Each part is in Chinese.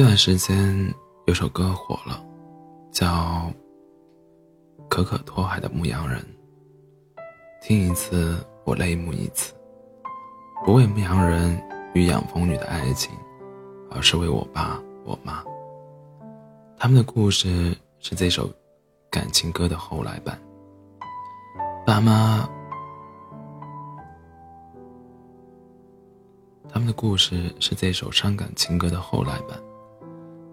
这段时间有首歌火了，叫《可可托海的牧羊人》。听一次，我泪目一次。不为牧羊人与养蜂女的爱情，而是为我爸我妈。他们的故事是这首感情歌的后来版。爸妈，他们的故事是这首伤感情歌的后来版。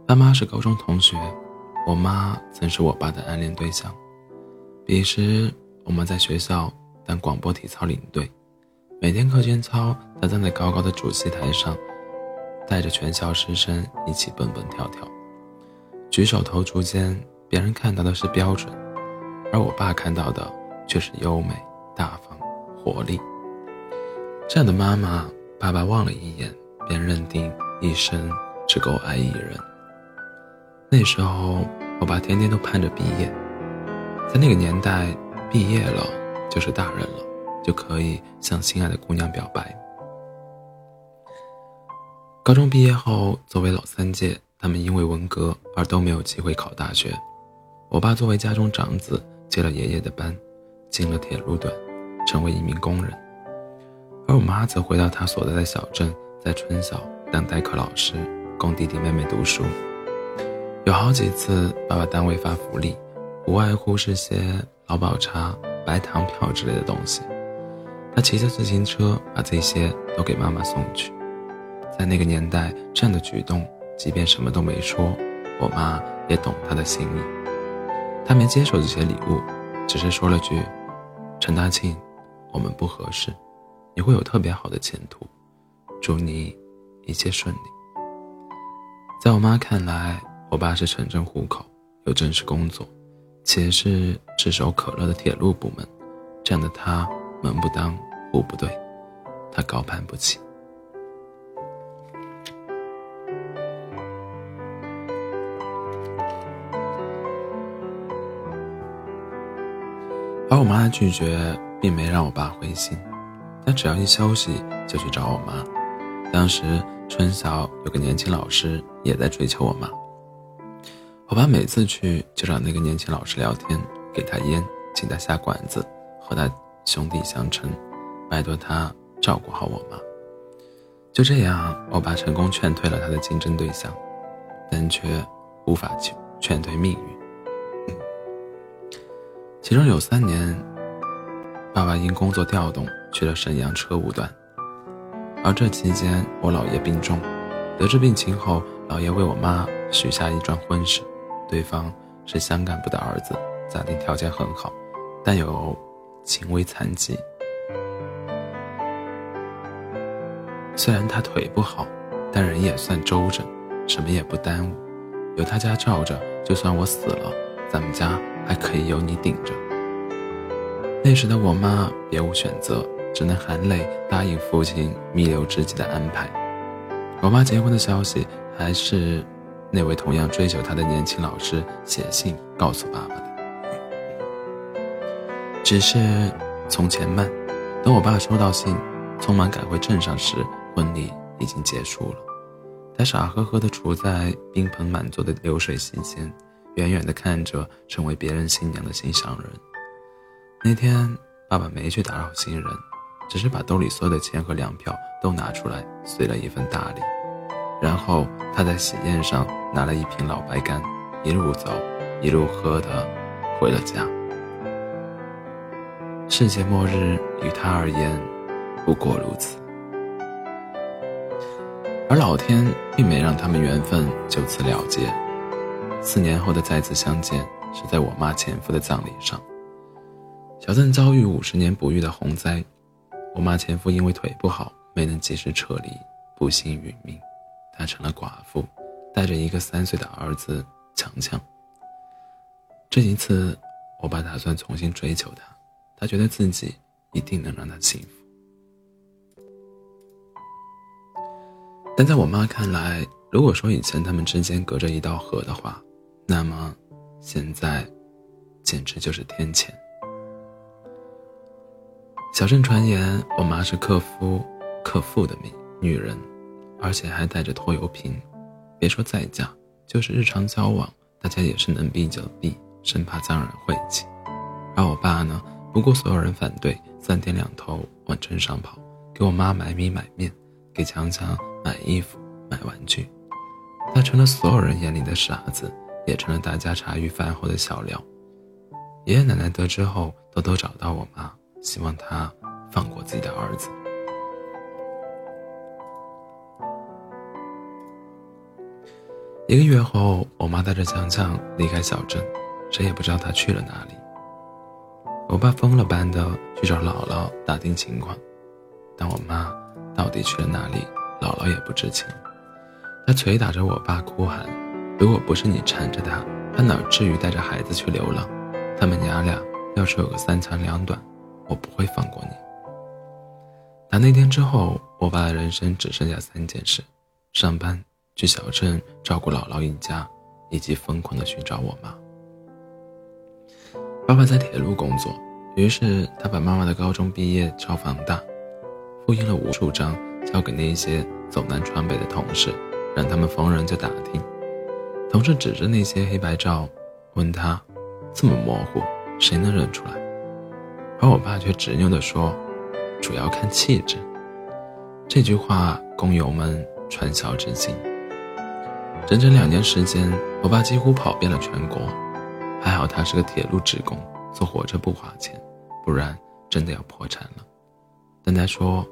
爸妈是高中同学，我妈曾是我爸的暗恋对象。彼时我们在学校当广播体操领队，每天课间操，他站在高高的主席台上，带着全校师生一起蹦蹦跳跳，举手投足间，别人看到的是标准，而我爸看到的却是优美、大方、活力。这样的妈妈，爸爸望了一眼，便认定一生只够爱一人。那时候，我爸天天都盼着毕业。在那个年代，毕业了就是大人了，就可以向心爱的姑娘表白。高中毕业后，作为老三届，他们因为文革而都没有机会考大学。我爸作为家中长子，接了爷爷的班，进了铁路队，成为一名工人。而我妈则回到她所在的小镇，在春晓当代课老师，供弟弟妹妹读书。有好几次，爸爸单位发福利，无外乎是些劳保茶、白糖票之类的东西。他骑着自行车把这些都给妈妈送去。在那个年代，这样的举动，即便什么都没说，我妈也懂他的心意。他没接受这些礼物，只是说了句：“陈大庆，我们不合适，你会有特别好的前途，祝你一切顺利。”在我妈看来，我爸是城镇户口，有正式工作，且是炙手可热的铁路部门，这样的他门不当户不对，他高攀不起。而我妈的拒绝并没让我爸灰心，他只要一休息就去找我妈。当时春晓有个年轻老师也在追求我妈。我爸每次去就找那个年轻老师聊天，给他烟，请他下馆子，和他兄弟相称，拜托他照顾好我妈。就这样，我爸成功劝退了他的竞争对象，但却无法劝劝退命运。其中有三年，爸爸因工作调动去了沈阳车务段，而这期间我姥爷病重，得知病情后，姥爷为我妈许下一桩婚事。对方是乡干部的儿子，家庭条件很好，但有轻微残疾。虽然他腿不好，但人也算周正，什么也不耽误。有他家罩着，就算我死了，咱们家还可以有你顶着。那时的我妈别无选择，只能含泪答应父亲弥留之际的安排。我妈结婚的消息还是。那位同样追求她的年轻老师写信告诉爸爸的，只是从前慢。等我爸收到信，匆忙赶回镇上时，婚礼已经结束了。他傻呵呵地处在宾朋满座的流水席间，远远地看着成为别人新娘的心上人。那天，爸爸没去打扰新人，只是把兜里所有的钱和粮票都拿出来，随了一份大礼。然后他在喜宴上拿了一瓶老白干，一路走，一路喝的，回了家。世界末日于他而言，不过如此。而老天并没让他们缘分就此了结。四年后的再次相见，是在我妈前夫的葬礼上。小镇遭遇五十年不遇的洪灾，我妈前夫因为腿不好，没能及时撤离，不幸殒命。她成了寡妇，带着一个三岁的儿子强强。这一次，我爸打算重新追求她，他觉得自己一定能让她幸福。但在我妈看来，如果说以前他们之间隔着一道河的话，那么现在简直就是天堑。小镇传言，我妈是克夫、克父的命女人。而且还带着拖油瓶，别说再嫁，就是日常交往，大家也是能避就避，生怕脏人晦气。而我爸呢，不顾所有人反对，三天两头往镇上跑，给我妈买米买面，给强强买衣服买玩具。他成了所有人眼里的傻子，也成了大家茶余饭后的笑料。爷爷奶奶得知后，偷偷找到我妈，希望她放过自己的儿子。一个月后，我妈带着强强离开小镇，谁也不知道她去了哪里。我爸疯了般的去找姥姥打听情况，但我妈到底去了哪里，姥姥也不知情。她捶打着我爸，哭喊：“如果不是你缠着他，他哪至于带着孩子去流浪？他们娘俩要是有个三长两短，我不会放过你。”打那天之后，我爸的人生只剩下三件事：上班。去小镇照顾姥姥一家，以及疯狂的寻找我妈。爸爸在铁路工作，于是他把妈妈的高中毕业照放大，复印了无数张，交给那些走南闯北的同事，让他们逢人就打听。同事指着那些黑白照，问他：“这么模糊，谁能认出来？”而我爸却执拗地说：“主要看气质。”这句话工友们传笑至今。整整两年时间，我爸几乎跑遍了全国。还好他是个铁路职工，坐火车不花钱，不然真的要破产了。但他说：“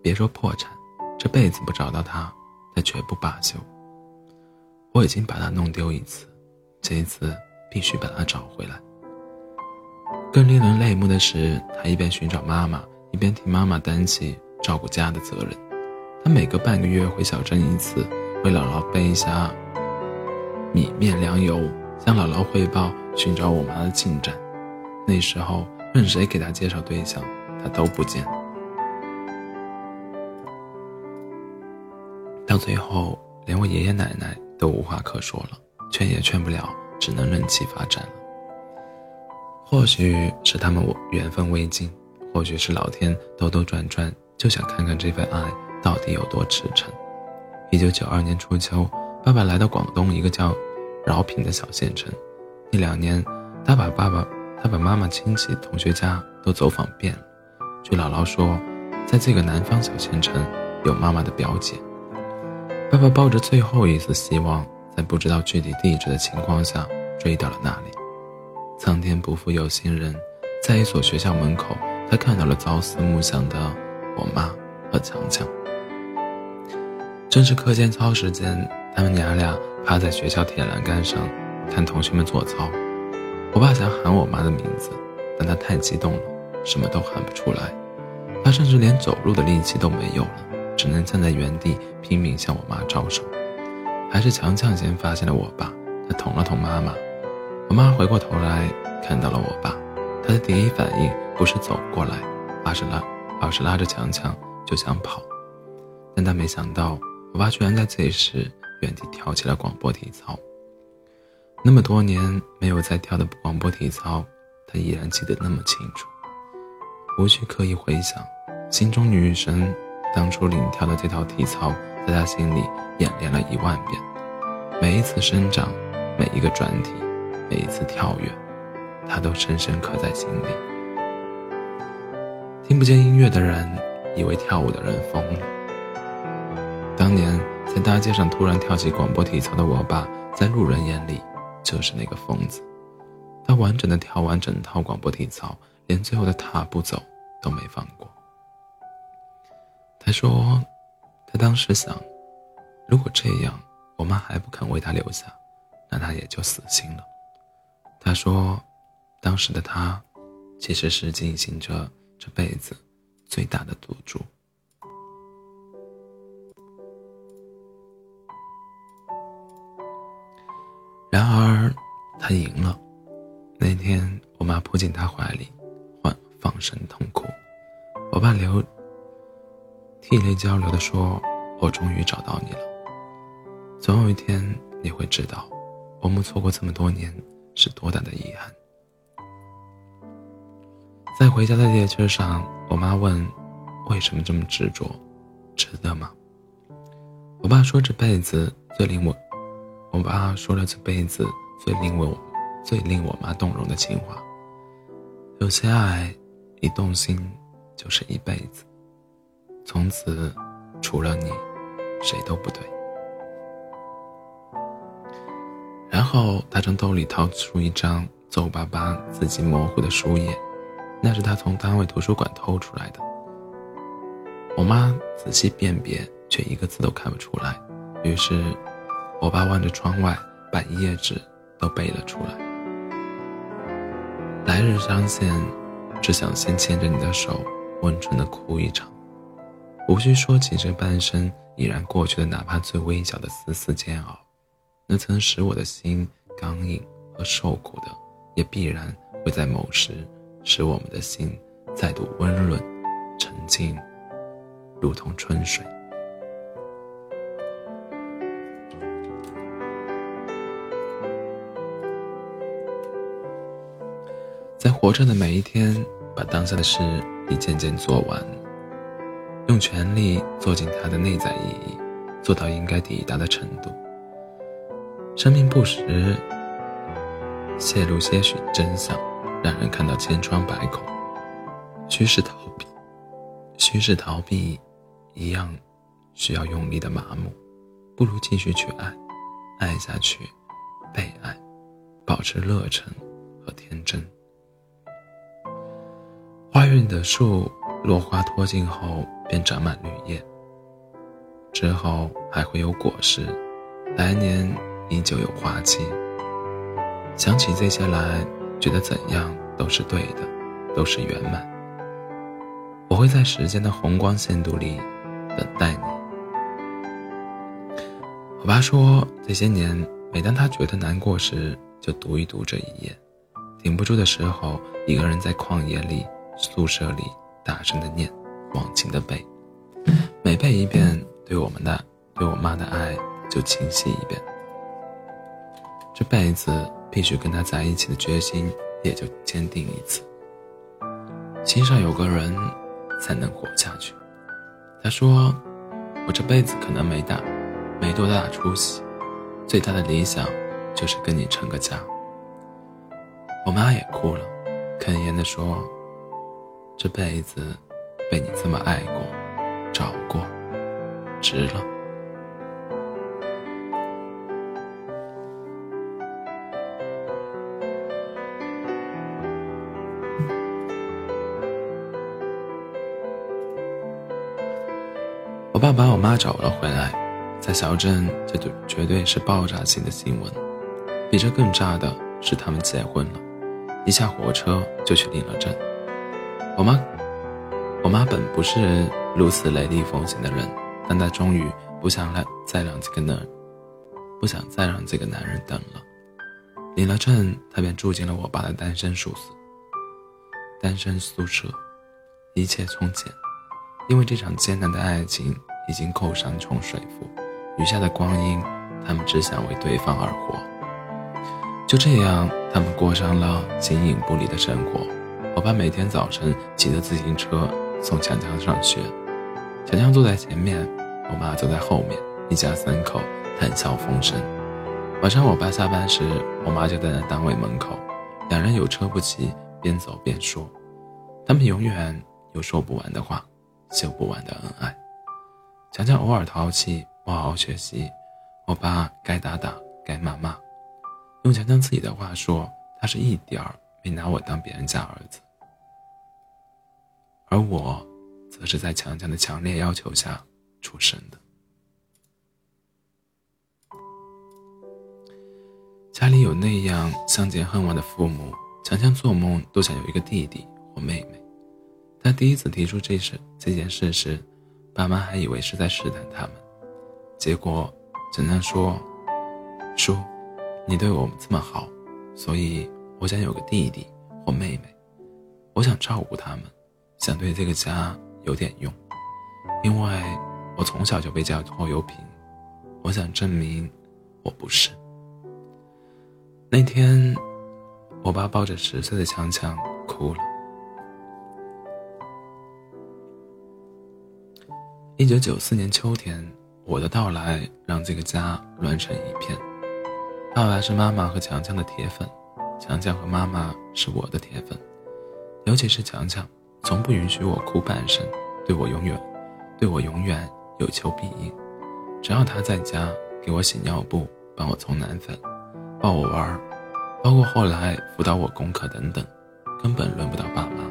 别说破产，这辈子不找到他，他绝不罢休。”我已经把他弄丢一次，这一次必须把他找回来。更令人泪目的是，他一边寻找妈妈，一边替妈妈担起照顾家的责任。他每隔半个月回小镇一次。为姥姥备一下米面粮油，向姥姥汇报寻找我妈的进展。那时候，任谁给她介绍对象，她都不见。到最后，连我爷爷奶奶都无话可说了，劝也劝不了，只能任其发展了。或许是他们缘分未尽，或许是老天兜兜转转就想看看这份爱到底有多赤诚。一九九二年初秋，爸爸来到广东一个叫饶平的小县城。那两年，他把爸爸、他把妈妈亲戚、同学家都走访遍了。据姥姥说，在这个南方小县城，有妈妈的表姐。爸爸抱着最后一丝希望，在不知道具体地址的情况下，追到了那里。苍天不负有心人，在一所学校门口，他看到了朝思暮想的我妈和强强。正是课间操时间，他们娘俩趴在学校铁栏杆上，看同学们做操。我爸想喊我妈的名字，但他太激动了，什么都喊不出来。他甚至连走路的力气都没有了，只能站在原地拼命向我妈招手。还是强强先发现了我爸，他捅了捅妈妈。我妈回过头来看到了我爸，他的第一反应不是走过来，而是拉，而是拉着强强就想跑，但他没想到。我爸居然在这时原地跳起了广播体操。那么多年没有再跳的广播体操，他依然记得那么清楚。无需刻意回想，心中女神当初领跳的这套体操，在他心里演练了一万遍。每一次生长，每一个转体，每一次跳跃，他都深深刻在心里。听不见音乐的人，以为跳舞的人疯了。当年在大街上突然跳起广播体操的我爸，在路人眼里就是那个疯子。他完整的跳完整套广播体操，连最后的踏步走都没放过。他说，他当时想，如果这样我妈还不肯为他留下，那他也就死心了。他说，当时的他其实是进行着这辈子最大的赌注。他赢了。那天，我妈扑进他怀里，放放声痛哭。我爸流涕泪交流的说：“我终于找到你了。总有一天你会知道，我们错过这么多年是多大的遗憾。”在回家的列车上，我妈问：“为什么这么执着？值得吗？”我爸说：“这辈子最令我，我爸说了这辈子最令我、最令我妈动容的情话。有些爱，一动心就是一辈子，从此除了你，谁都不对。然后他从兜里掏出一张皱巴巴、字迹模糊的书页，那是他从单位图书馆偷出来的。我妈仔细辨别，却一个字都看不出来。于是，我爸望着窗外，把一页纸都背了出来。来日相见，只想先牵着你的手，温存的哭一场。无需说起这半生已然过去的，哪怕最微小的丝丝煎熬，那曾使我的心刚硬和受苦的，也必然会在某时，使我们的心再度温润、沉静，如同春水。在活着的每一天，把当下的事一件件做完，用全力做进它的内在意义，做到应该抵达的程度。生命不时泄露些许真相，让人看到千疮百孔。虚是逃避，虚是逃避，一样需要用力的麻木。不如继续去爱，爱下去，被爱，保持热忱和天真。花园的树，落花脱尽后便长满绿叶，之后还会有果实，来年依旧有花期。想起这些来，觉得怎样都是对的，都是圆满。我会在时间的红光限度里等待你。我爸说，这些年每当他觉得难过时，就读一读这一页，顶不住的时候，一个人在旷野里。宿舍里大声的念，忘情的背，每背一遍，对我们的对我妈的爱就清晰一遍。这辈子必须跟他在一起的决心也就坚定一次。心上有个人，才能活下去。他说：“我这辈子可能没大，没多大出息，最大的理想就是跟你成个家。”我妈也哭了，哽咽的说。这辈子被你这么爱过、找过，值了。我爸把我妈找了回来，在小镇，这就绝对是爆炸性的新闻。比这更炸的是，他们结婚了，一下火车就去领了证。我妈，我妈本不是如此雷厉风行的人，但她终于不想让再让这个男，不想再让这个男人等了。领了证，她便住进了我爸的单身宿舍。单身宿舍，一切从简，因为这场艰难的爱情已经够山重水复，余下的光阴，他们只想为对方而活。就这样，他们过上了形影不离的生活。我爸每天早晨骑着自行车送强强上学，强强坐在前面，我妈坐在后面，一家三口谈笑风生。晚上我爸下班时，我妈就站在单位门口，两人有车不骑，边走边说，他们永远有说不完的话，秀不完的恩爱。强强偶尔淘气，不好好学习，我爸该打打，该骂骂。用强强自己的话说，他是一点儿没拿我当别人家儿子。而我，则是在强强的强烈要求下出生的。家里有那样相见恨晚的父母，强强做梦都想有一个弟弟或妹妹。他第一次提出这事这件事时，爸妈还以为是在试探他们。结果，强强说：“叔，你对我们这么好，所以我想有个弟弟或妹妹，我想照顾他们。”想对这个家有点用，因为我从小就被叫拖油瓶。我想证明我不是。那天，我爸抱着十岁的强强哭了。一九九四年秋天，我的到来让这个家乱成一片。到来是妈妈和强强的铁粉，强强和妈妈是我的铁粉，尤其是强强，从不允许我哭半声，对我永远，对我永远有求必应。只要他在家，给我洗尿布，帮我冲奶粉，抱我玩，包括后来辅导我功课等等，根本轮不到爸妈。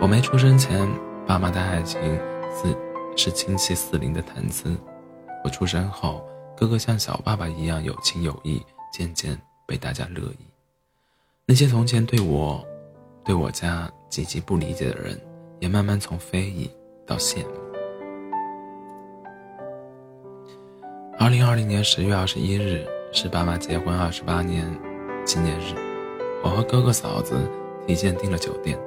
我没出生前，爸妈的爱情是是亲戚四邻的谈资；我出生后，哥哥像小爸爸一样有情有义，渐渐被大家乐意。那些从前对我、对我家极其不理解的人，也慢慢从非议到羡慕。二零二零年十月二十一日是爸妈结婚二十八年纪念日，我和哥哥嫂子提前订了酒店。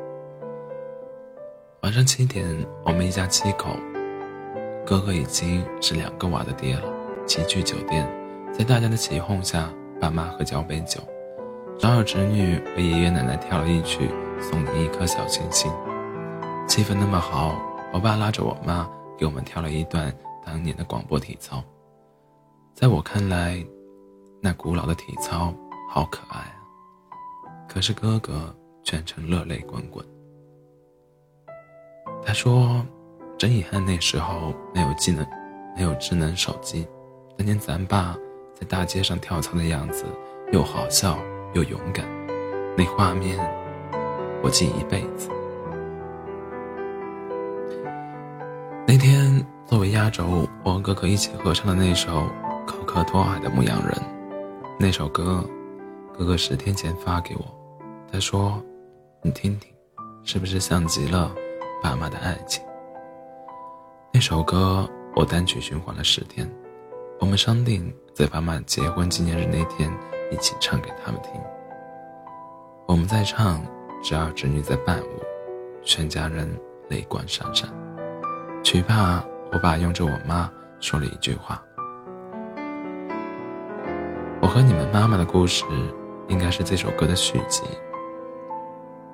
晚上七点，我们一家七口，哥哥已经是两个娃的爹了，齐聚酒店。在大家的起哄下，爸妈喝交杯酒，长有侄女为爷爷奶奶跳了一曲《送你一颗小星星》。气氛那么好，我爸拉着我妈给我们跳了一段当年的广播体操。在我看来，那古老的体操好可爱啊。可是哥哥全程热泪滚滚。他说：“真遗憾，那时候没有技能，没有智能手机。当年咱爸在大街上跳操的样子，又好笑又勇敢，那画面我记一辈子。”那天作为压轴，我和哥哥一起合唱的那首《可可托海的牧羊人》，那首歌，哥哥十天前发给我，他说：“你听听，是不是像极了？”爸妈的爱情。那首歌我单曲循环了十天，我们商定在爸妈结婚纪念日那天一起唱给他们听。我们在唱，只要侄女在伴舞，全家人泪光闪闪。只怕我爸用着我妈说了一句话：“我和你们妈妈的故事，应该是这首歌的续集。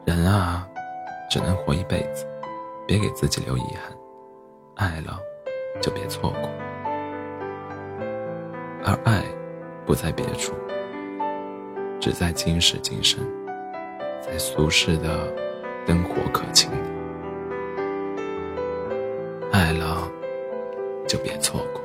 人啊，只能活一辈子。”别给自己留遗憾，爱了就别错过，而爱不在别处，只在今时今生，在俗世的灯火可亲，爱了就别错过。